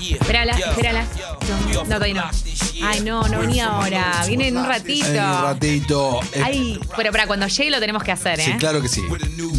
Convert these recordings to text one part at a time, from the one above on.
Espérala, espérala. No, no, todavía no. Ay, no, no venía ahora. Viene en un ratito. En un ratito. Eh, Ay, pero para cuando llegue lo tenemos que hacer, Sí, ¿eh? claro que sí.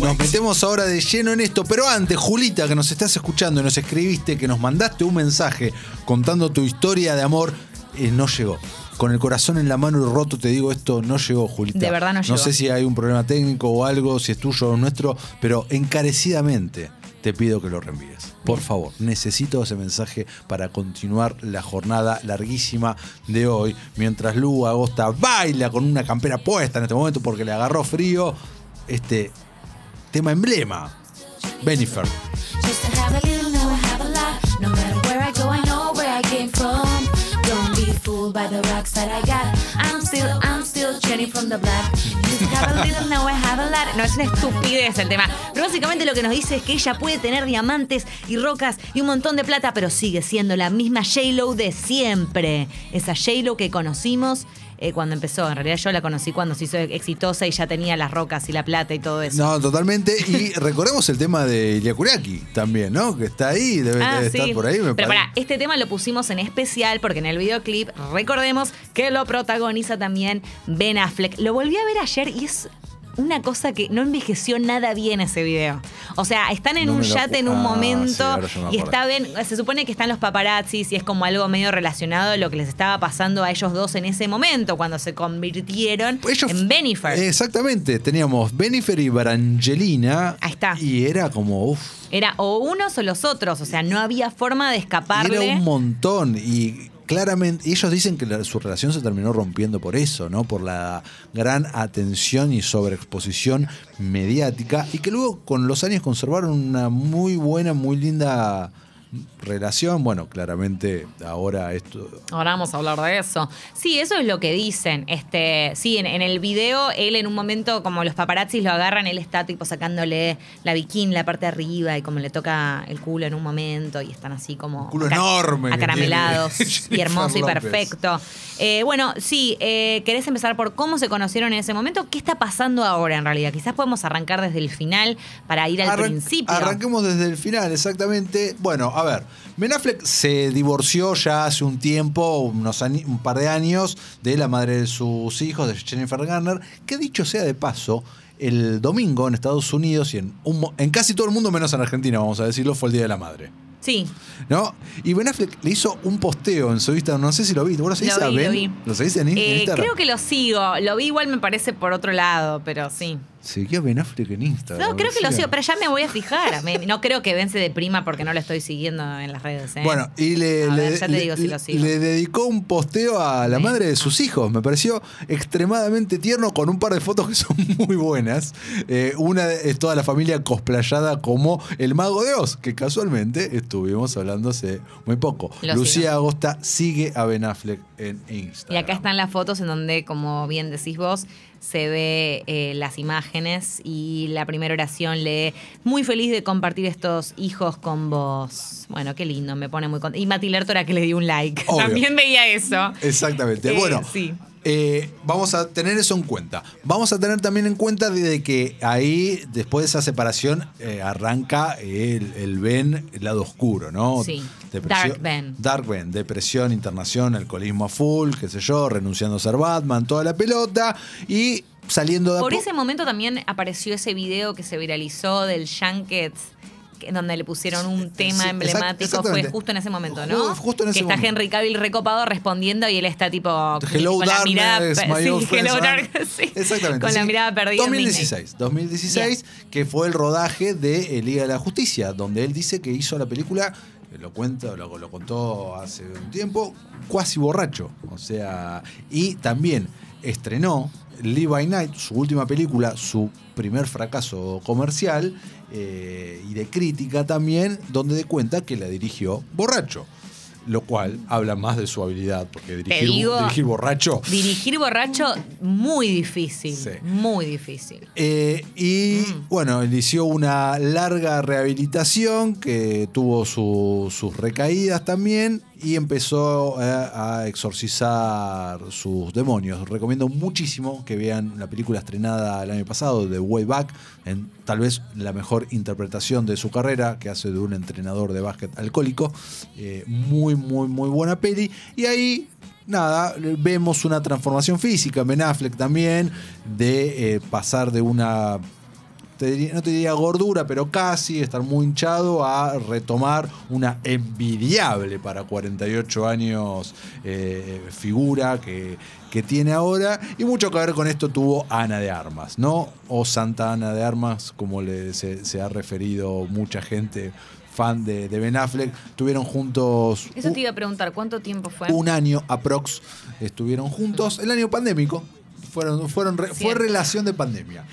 Nos metemos ahora de lleno en esto, pero antes, Julita, que nos estás escuchando y nos escribiste, que nos mandaste un mensaje contando tu historia de amor, eh, no llegó. Con el corazón en la mano y roto te digo esto, no llegó, Julita. De verdad no llegó. No sé si hay un problema técnico o algo, si es tuyo o nuestro, pero encarecidamente te pido que lo reenvíes. Por favor, necesito ese mensaje para continuar la jornada larguísima de hoy, mientras Lu Agosta baila con una campera puesta en este momento porque le agarró frío este tema emblema. Benifer. No, es una estupidez el tema. Pero básicamente lo que nos dice es que ella puede tener diamantes y rocas y un montón de plata, pero sigue siendo la misma J-Lo de siempre. Esa J-Lo que conocimos eh, cuando empezó. En realidad yo la conocí cuando se hizo exitosa y ya tenía las rocas y la plata y todo eso. No, totalmente. Y recordemos el tema de Yakuraki también, ¿no? Que está ahí, debe, Ah, debe sí. estar por ahí. Me Pero para, este tema lo pusimos en especial porque en el videoclip, recordemos que lo protagoniza también Ben Affleck. Lo volví a ver ayer y es una cosa que no envejeció nada bien ese video. O sea, están en No un yate en un Ah, sí, momento y está Ben, se supone que están los paparazzis y es como algo medio relacionado a lo que les estaba pasando a ellos dos en ese momento cuando se convirtieron Ellos- en Benifer. Exactamente, teníamos Benifer y Brangelina. Ahí está. Y era como, uff, Era o unos o los otros, o sea, no había forma de escaparle. era un montón. Y claramente, ellos dicen que la- su relación se terminó rompiendo por eso, ¿no? Por la gran atención y sobreexposición mediática. Y que luego con los años conservaron una muy buena, muy linda relación. Bueno, claramente ahora esto. Ahora vamos a hablar de eso. Sí, eso es lo que dicen. Este, sí, en, en el video, él en un momento, como los paparazzis lo agarran, él está tipo sacándole la bikini, la parte de arriba, y como le toca el culo en un momento, y están así como Un culo enorme acaramelados y hermoso y perfecto. Eh, bueno, sí, eh, ¿querés empezar por cómo se conocieron en ese momento? ¿Qué está pasando ahora en realidad? Quizás podemos arrancar desde el final para ir al Arran- principio. Arranquemos desde el final, exactamente. Bueno, a ver, Ben Affleck se divorció ya hace un tiempo, unos un par de años, de la madre de sus hijos, de Jennifer Garner, que dicho sea de paso, el domingo en Estados Unidos y en, un mo- en casi todo el mundo, menos en Argentina, vamos a decirlo, fue el Día de la Madre. Sí, ¿No? Y Ben Affleck le hizo un posteo en su Instagram, no sé si lo vi. ¿Vos lo seguís Lo a vi, lo vi. ¿Lo seguís en Eh, Instagram? creo que lo sigo. Lo vi igual me parece por otro lado, pero sí. Seguí a Ben Affleck en Instagram. No, creo que lo sigo, pero ya me voy a fijar. Me- no creo que vence de prima porque no lo estoy siguiendo en las redes. ¿eh? Bueno, y le, A le- ver, ya te le- digo si lo sigo. le dedicó un posteo a la madre de sus hijos. Me pareció extremadamente tierno con un par de fotos que son muy buenas. Eh, una es toda la familia cosplayada como el mago de Oz, que casualmente estuvimos hablando hace muy poco. Lo Lucía sigo. Agosta sigue a Ben Affleck en Instagram. Y acá están las fotos en donde, como bien decís vos, se ve eh, las imágenes y la primera oración lee muy feliz de compartir estos hijos con vos. Bueno, qué lindo, me pone muy contenta. Y Mati Lertora que le dio un like. Obvio. También veía eso. Exactamente. Eh, bueno, sí. Eh, vamos a tener eso en cuenta. Vamos a tener también en cuenta de, que ahí, después de esa separación, eh, arranca el, el Ben, el lado oscuro, ¿no? Sí. Dark Ben. Dark Ben, depresión, internación, alcoholismo a full, qué sé yo, renunciando a ser Batman, toda la pelota y saliendo de Por po- ese momento también apareció ese video que se viralizó del Junket. Donde le pusieron un tema sí, emblemático, fue justo en ese momento, ¿no? justo en ese que está momento. Henry Cavill recopado respondiendo y él está tipo Hello con la mirada, sí, Hello Dark- sí, Exactamente. con la mirada perdida. en Disney. 2016. 2016, que fue el rodaje de eh, Liga de la Justicia, donde él dice que hizo la película, eh, lo cuenta, lo, lo contó hace un tiempo, cuasi borracho. O sea, y también estrenó Live by Night, su última película, su primer fracaso comercial eh, y de crítica también, donde de cuenta que la dirigió borracho. lo cual habla más de su habilidad, porque dirigir, digo- dirigir borracho. Dirigir borracho, muy difícil. Sí. Muy difícil. Eh, y Mm. bueno, inició una larga rehabilitación que tuvo su- sus recaídas también y empezó eh, a exorcizar sus demonios. Recomiendo muchísimo que vean la película estrenada el año pasado de Way Back, en tal vez la mejor interpretación de su carrera, que hace de un entrenador de básquet alcohólico. Eh, muy, muy, muy buena peli. Y ahí nada, vemos una transformación física en Ben Affleck también, de eh, pasar de una, te diría- no te diría gordura, pero casi, estar muy hinchado, a retomar una envidiable para 48 años eh, figura que, que tiene ahora. Y mucho que ver con esto tuvo Ana de Armas, ¿no? O Santa Ana de Armas, como le, se, se ha referido mucha gente fan de, de Ben Affleck. Tuvieron juntos Eso te iba a preguntar, ¿cuánto tiempo fue? un año aprox estuvieron juntos. El año pandémico. Fueron, fueron re- fue relación de pandemia.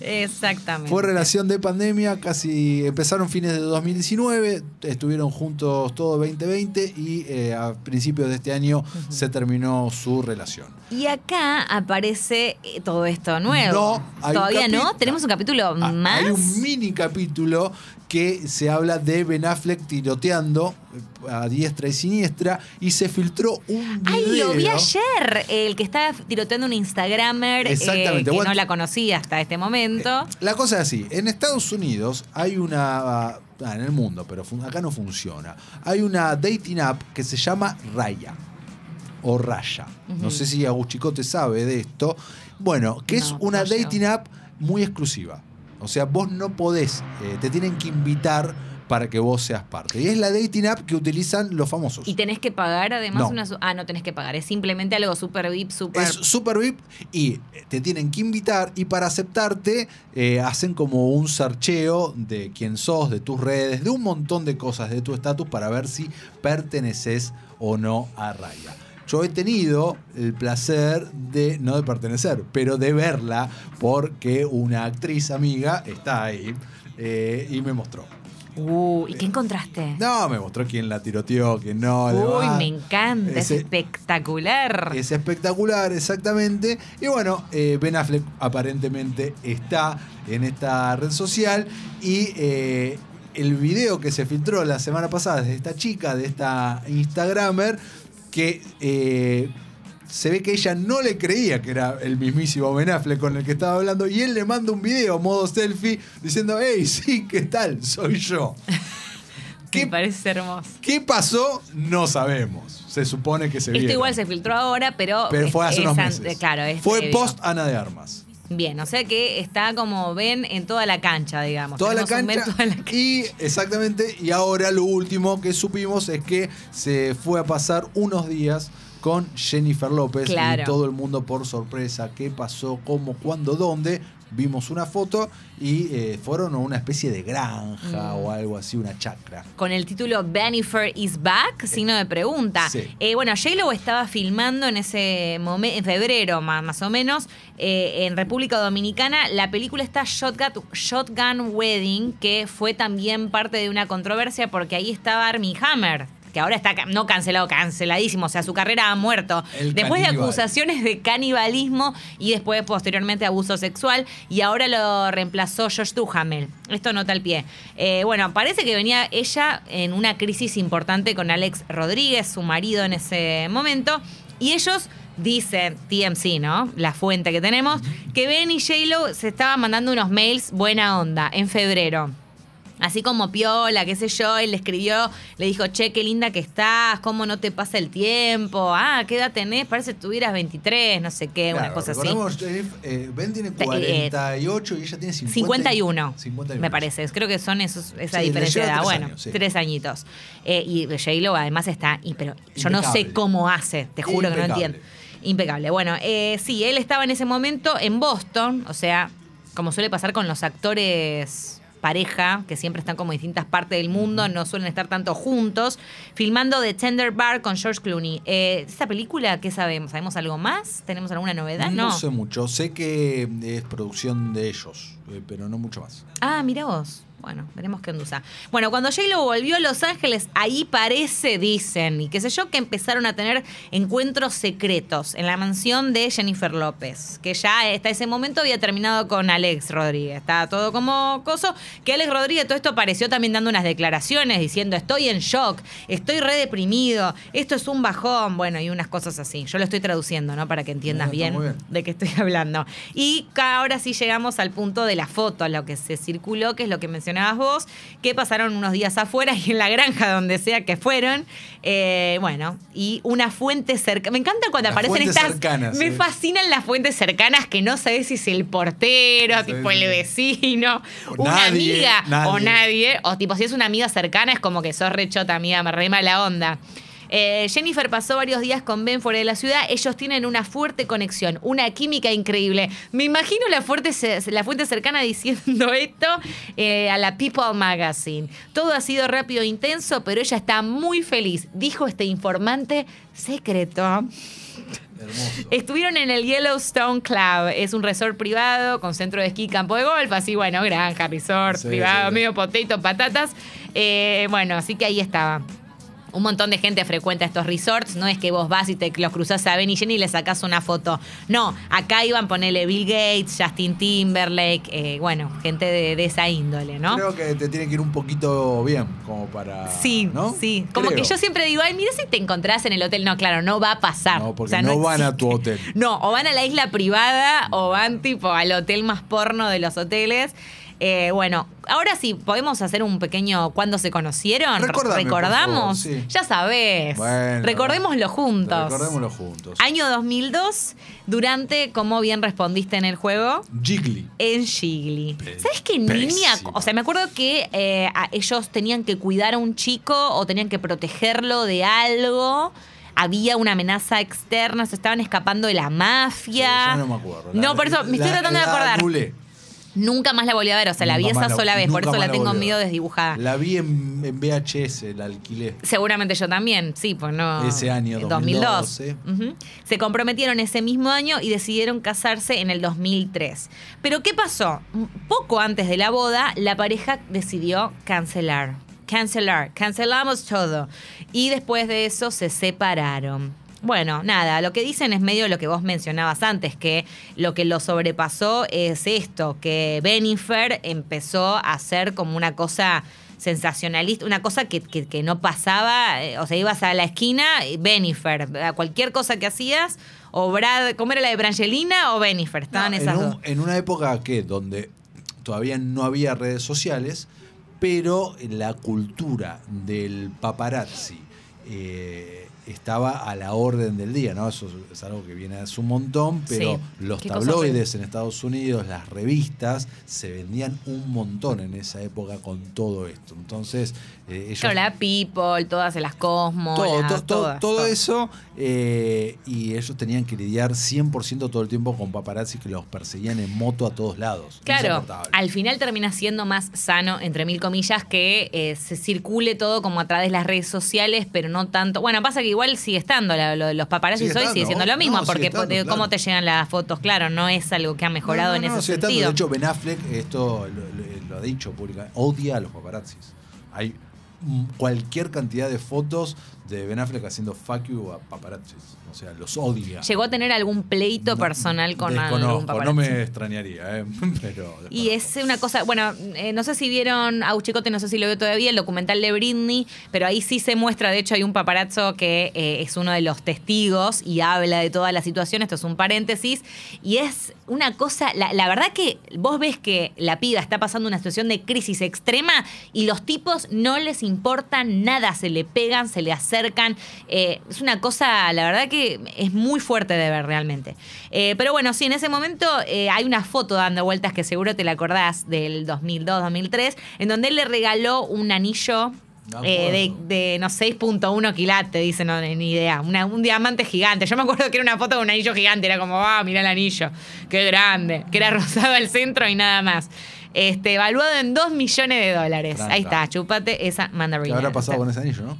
Exactamente. Fue relación de pandemia, casi empezaron fines de 2019, estuvieron juntos todo 2020 y eh, a principios de este año se terminó su relación. Y acá aparece eh, todo esto nuevo. No, Todavía no. Tenemos un capítulo Ah, más. Hay un mini capítulo que se habla de Ben Affleck tiroteando eh, a diestra y siniestra y se filtró un video. Ay, lo vi ayer. El que estaba tiroteando un Instagramer eh, Exactamente. que Bueno, no la conocía hasta este momento. La cosa es así, en Estados Unidos hay una, ah, en el mundo, pero acá no funciona, hay una dating app que se llama Raya o Raya. No sé si Aguchicote sabe de esto. Bueno, que es una dating app muy exclusiva. O sea, vos no podés, eh, te tienen que invitar para que vos seas parte. Y es la dating app que utilizan los famosos. Y tenés que pagar además No. una... Ah, no tenés que pagar. Es simplemente algo super VIP, super... Es super VIP y te tienen que invitar y para aceptarte eh, hacen como un sarcheo de quién sos, de tus redes, de un montón de cosas de tu estatus para ver si perteneces o no a Raya. Yo he tenido el placer de, no de pertenecer, pero de verla porque una actriz amiga está ahí eh, y me mostró. Uh, ¿y qué encontraste? No, me mostró quién la tiroteó, quién no. Uy, demás. me encanta. Es espectacular. es espectacular, exactamente. Y bueno, eh, Ben Affleck aparentemente está en esta red social y eh, el video que se filtró la semana pasada de esta chica, de esta Instagramer, que eh, se ve que ella no le creía que era el mismísimo Ben Affleck con el que estaba hablando y él le manda un video modo selfie diciendo, hey, sí, ¿qué tal? Soy yo. Me ¿Qué, parece hermoso. qué pasó? No sabemos. Se supone que se Esto vieron. igual se filtró ahora, pero... Pero fue hace es unos meses. Claro, es Fue previo. post Ana de Armas. Bien, o sea que está como ven en toda la cancha, digamos. Toda la, cancha, toda la cancha. Y exactamente, y ahora lo último que supimos es que se fue a pasar unos días con Jennifer López Claro. y todo el mundo por sorpresa. ¿Qué pasó? ¿Cómo? ¿Cuándo? ¿Dónde? Vimos una foto y eh, fueron a una especie de granja Mm. o algo así, una chacra. Con el título Bennifer is back, signo de pregunta. Sí. Eh, bueno, J-Lo estaba filmando en ese momento, en febrero más, más o menos, eh, en República Dominicana. La película está Shotgun, Shotgun Wedding, que fue también parte de una controversia porque ahí estaba Armie Hammer. Que ahora está no cancelado, canceladísimo. O sea, su carrera ha muerto. El Después de acusaciones de canibalismo y después, posteriormente, abuso sexual. Y ahora lo reemplazó Josh Duhamel. Esto nota al pie. Eh, bueno, parece que venía ella en una crisis importante con Alex Rodríguez, su marido en ese momento. Y ellos dicen, TMC, ¿no? La fuente que tenemos, que Ben y J-Lo se estaban mandando unos mails buena onda en febrero. Así como Piola, qué sé yo, él le escribió, le dijo, che, qué linda que estás, cómo no te pasa el tiempo, ah, ¿qué edad tenés? Parece que tuvieras 23, no sé qué, una Claro, cosa así. eh, ben tiene Eh, 48 y ella tiene 50 51, 51. me parece. Creo que son esos, esa Sí, diferencia de edad. tres Bueno, años, sí. tres añitos. Eh, y J-Lo además está, y, pero yo no sé cómo hace, te juro que no entiendo. Impecable. Bueno, eh, sí, él estaba en ese momento en Boston, o sea, como suele pasar con los actores pareja, que siempre están como en distintas partes del mundo, no suelen estar tanto juntos, filmando The Tender Bar con George Clooney. Eh, ¿Esta película qué sabemos? ¿Sabemos algo más? ¿Tenemos alguna novedad? No, No. sé mucho. Sé que es producción de ellos, eh, pero no mucho más. Ah, mira vos. Bueno, veremos qué andusa. Bueno, cuando J-Lo volvió a Los Ángeles, ahí parece, dicen, y qué sé yo, que empezaron a tener encuentros secretos en la mansión de Jennifer López, que ya hasta ese momento había terminado con Alex Rodríguez. Estaba todo como coso, que Alex Rodríguez todo esto apareció también dando unas declaraciones diciendo estoy en shock, estoy re deprimido, esto es un bajón, bueno, y unas cosas así. Yo lo estoy traduciendo, ¿no? Para que entiendas Bien, bien, de qué estoy hablando. Y ahora sí llegamos al punto de la foto, lo que se circuló, que es lo que mencionabas vos, que pasaron unos días afuera y en la granja, donde sea que fueron. Eh, bueno, y una fuente cercana. Me encanta cuando Las aparecen estas. cercanas, me sí. fascinan las fuentes cercanas que no sabes si es el portero, Sí, tipo el vecino, O una nadie, amiga o nadie. nadie. O tipo, si es una amiga cercana, es como que sos rechota, amiga, me re mala onda. Eh, Jennifer pasó varios días con Ben fuera de la ciudad. Ellos tienen una fuerte conexión, una química increíble. Me imagino la, fuerte, ce- la fuente cercana diciendo esto eh, a la People Magazine. Todo ha sido rápido e intenso, pero ella está muy feliz, dijo este informante secreto. Hermoso. Estuvieron en el Yellowstone Club. Es un resort privado con centro de esquí campo de golf. Así, bueno, granja, resort Sí, privado, sí. medio potato, patatas. Eh, bueno, así que ahí estaba. Un montón de gente frecuenta estos resorts. No es que vos vas y te los cruzás a Ben y Jenny y le sacás una foto. No, acá iban a ponerle Bill Gates, Justin Timberlake, eh, bueno, gente de, de esa índole, ¿no? Creo que te tiene que ir un poquito bien, como para. Sí, ¿no? sí. Como Creo. que yo siempre digo, ay, mira si te encontrás en el hotel. No, claro, no va a pasar. No, porque no van a tu hotel. No, o van a la isla privada o van tipo al hotel más porno de los hoteles. Eh, bueno, ahora sí, podemos hacer un pequeño ¿cuándo se conocieron? Recordame, ¿Recordamos? por favor, sí. Ya sabés. Bueno, Recordémoslo juntos. Recordémoslo juntos. Año 2002, durante, como bien respondiste en el juego, Jiggly. en Gigli. ¿Sabes qué niña? O sea, me acuerdo que eh, a- ellos tenían que cuidar a un chico o tenían que protegerlo de algo. Había una amenaza externa, se estaban escapando de la mafia. Sí, ya no me acuerdo. La- no, por eso me estoy la- tratando de acordar. anulé. Nunca más la volví a ver, o sea, la vi esa la- sola vez, por eso la tengo volví a medio desdibujada. La vi en, en VHS, la alquilé. Seguramente yo también, sí, pues no. Ese año, en 2002, Ujú. Se comprometieron ese mismo año y decidieron casarse en el 2003. Pero ¿qué pasó? Poco antes de la boda, la pareja decidió cancelar. Cancelar, cancelamos todo. Y después de eso se separaron. Bueno, nada, lo que dicen es medio lo que vos mencionabas antes, que lo que lo sobrepasó es esto, que Benifer empezó a hacer como una cosa sensacionalista, una cosa que, que- que no pasaba, eh, o sea, ibas a la esquina, Benifer, a cualquier cosa que hacías, o Brad, ¿cómo era la de Brangelina o Benifer? Estaban No, esas en, un- dos. en una época que donde todavía no había redes sociales, pero la cultura del paparazzi eh, estaba a la orden del día, ¿no? Eso es- algo que viene hace un montón, pero Sí. los tabloides en Estados Unidos, las revistas, se vendían un montón en esa época con todo esto. Entonces, eh, ellos Claro, la People, todas las Cosmos, todo, la- to- to- todas, todo todas. eso eh, y ellos tenían que lidiar 100% todo el tiempo con paparazzi que los perseguían en moto a todos lados. Claro, al final termina siendo más sano, entre mil comillas, que eh, se circule todo como a través de las redes sociales, pero no tanto. Bueno, pasa que igual sigue estando, la- lo los paparazzi Sigue hoy estando, sigue siendo lo mismo, sigue porque estando, de claro. cómo te llegan las fotos, claro, no es algo que ha mejorado No, no, en ese está, sentido. De hecho, Ben Affleck esto lo, lo- lo ha dicho públicamente, odia a los paparazzis. Hay cualquier cantidad de fotos de Ben Affleck haciendo fuck you a paparazzis. O sea, los odia. ¿Llegó a tener algún pleito No, personal con algún paparazzi? No me extrañaría, ¿eh? pero Y es una cosa, bueno, eh, no sé si vieron a Chicote, no sé si lo veo todavía, el documental de Britney, pero ahí sí se muestra, de hecho hay un paparazzo que eh, es uno de los testigos y habla de toda la situación, esto es un paréntesis, y es una cosa, la, la verdad que vos ves que la piba está pasando una situación de crisis extrema y los tipos no les importa nada, se le pegan, se le acercan, eh, es una cosa, la verdad que es muy fuerte de ver realmente. Eh, pero bueno, sí, en ese momento eh, hay una foto dando vueltas que seguro te la acordás del 2002-2003, en donde él le regaló un anillo. Eh, de, de, no 6.1 quilates, dice, no, ni idea. Una- un diamante gigante. Yo me acuerdo que era una foto de un anillo gigante. Era como, ah, mira el anillo. Qué grande. Que era rosado al centro y nada más. Este, evaluado en 2 millones de dólares. Tranca. Ahí está, chupate esa ¿Qué mandarina. habrá pasado con ese anillo, no?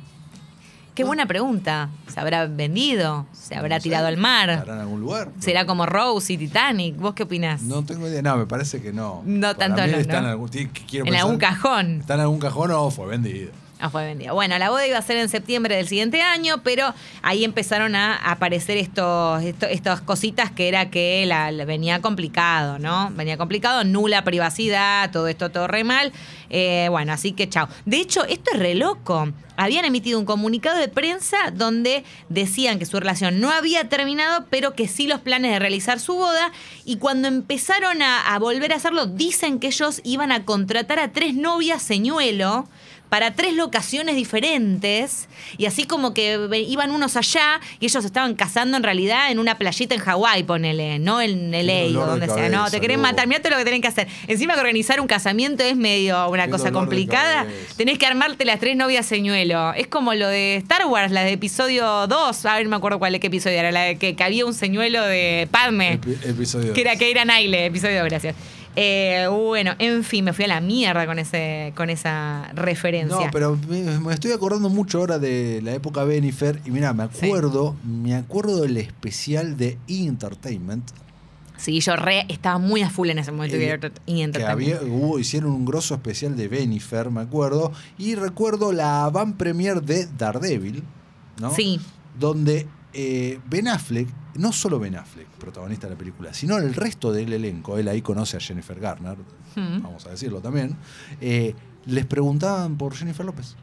Qué buena pregunta. ¿Se habrá vendido? ¿Se habrá No sé, tirado al mar? ¿Estará en algún lugar? ¿Será como Rose y Titanic? ¿Vos qué opinás? No tengo idea. No, me parece que no. No Para tanto mí no, está ¿no? en algún, tiene- quiero en pensar- algún cajón. ¿Está en algún cajón o fue vendido? Ah, fue. Bueno, la boda iba a ser en septiembre del siguiente año, pero ahí empezaron a aparecer estos, esto- estas cositas que era que venía complicado, ¿no? Venía complicado, nula privacidad, todo esto todo re mal. Eh, bueno, así que chao. De hecho, esto es re loco. Habían emitido un comunicado de prensa donde decían que su relación no había terminado, pero que sí los planes de realizar su boda. Y cuando empezaron a volver a hacerlo, dicen que ellos iban a contratar a tres novias señuelo para tres locaciones diferentes y así como que iban unos allá y ellos estaban casando en realidad en una playita en Hawái, ponele, no en LA o de donde sea. No, te quieren Lu. matar, mirá todo lo que tienen que hacer. Encima que organizar un casamiento es medio una Qué cosa complicada. Tenés que armarte las tres novias señuelo. Es como lo de Star Wars, la de episodio 2. A ver, no me acuerdo cuál de qué episodio era, la de que, que había un señuelo de Padme. Epi- episodio Que era dos. Keira Naile, episodio, gracias. Eh, bueno, en fin, me fui a la mierda con ese con esa referencia. No, pero me, me estoy acordando mucho ahora de la época Benifer y mira, me Sí. acuerdo, me acuerdo del especial de E! Entertainment Sí, yo re estaba muy a full en ese momento. Eh, y que había, hubo, hicieron un grosso especial de Benifer, me acuerdo, y recuerdo la van premier de Daredevil, ¿no? Sí. Donde eh, Ben Affleck, no solo Ben Affleck, protagonista de la película, sino el resto del elenco, él ahí conoce a Jennifer Garner, Mm. vamos a decirlo también, eh, les preguntaban por Jennifer López.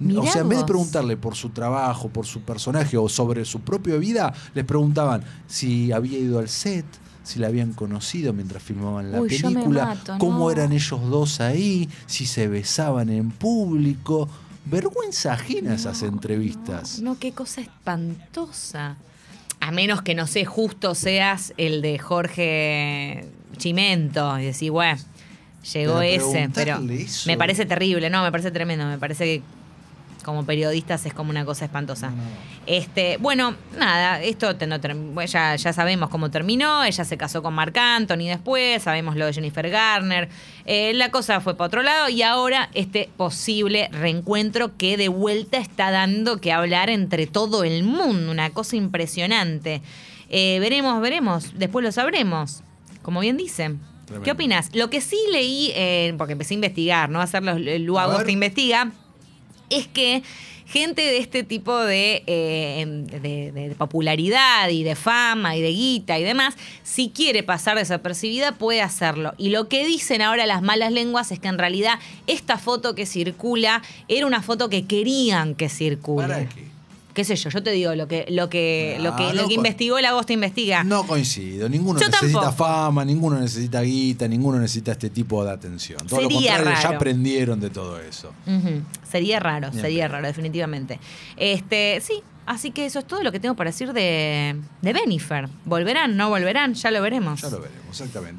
Mirá o sea, en vez de preguntarle por su trabajo, por su personaje o sobre su propia vida, les preguntaban si había ido al set, si la habían conocido mientras filmaban la Uy, película, mato, cómo no. eran ellos dos ahí, si se besaban en público. Vergüenza ajena esas entrevistas. No, qué cosa espantosa. A menos que, no sé, justo seas el de Jorge Chimento y decís, bueno, llegó Pero ese. Pero eso- me parece terrible, no, me parece tremendo. Me parece que como periodistas es como una cosa espantosa. Este, bueno, nada, esto te- no ya, ya sabemos cómo terminó. Ella se casó con Marc Anthony después, sabemos lo de Jennifer Garner. Eh, la cosa fue para otro lado y ahora este posible reencuentro que de vuelta está dando que hablar entre todo el mundo. Una cosa impresionante. Eh, veremos, veremos, después lo sabremos. Como bien dicen. Tremendo. ¿Qué opinas? Lo que sí leí, eh, porque empecé a investigar, ¿no? A hacer los el ver. te investiga es que gente de este tipo de, eh, de- popularidad y de fama y de guita y demás, si quiere pasar desapercibida, puede hacerlo. Y lo que dicen ahora las malas lenguas es que en realidad esta foto que circula era una foto que querían que circule. ¿Para qué? ¿Qué sé yo? Yo te digo lo que, lo que, lo que, Ah, lo que investigó el agosto investiga. No coincido. Ninguno Yo necesita tampoco. fama, ninguno necesita guita, ninguno necesita este tipo de atención. Todo Sería lo contrario, raro. ya aprendieron de todo eso. Sería raro, Bien. sería raro, definitivamente. Este, sí, así que eso es todo lo que tengo para decir de, de Benifer. ¿Volverán? ¿No volverán? Ya lo veremos. Ya lo veremos, exactamente.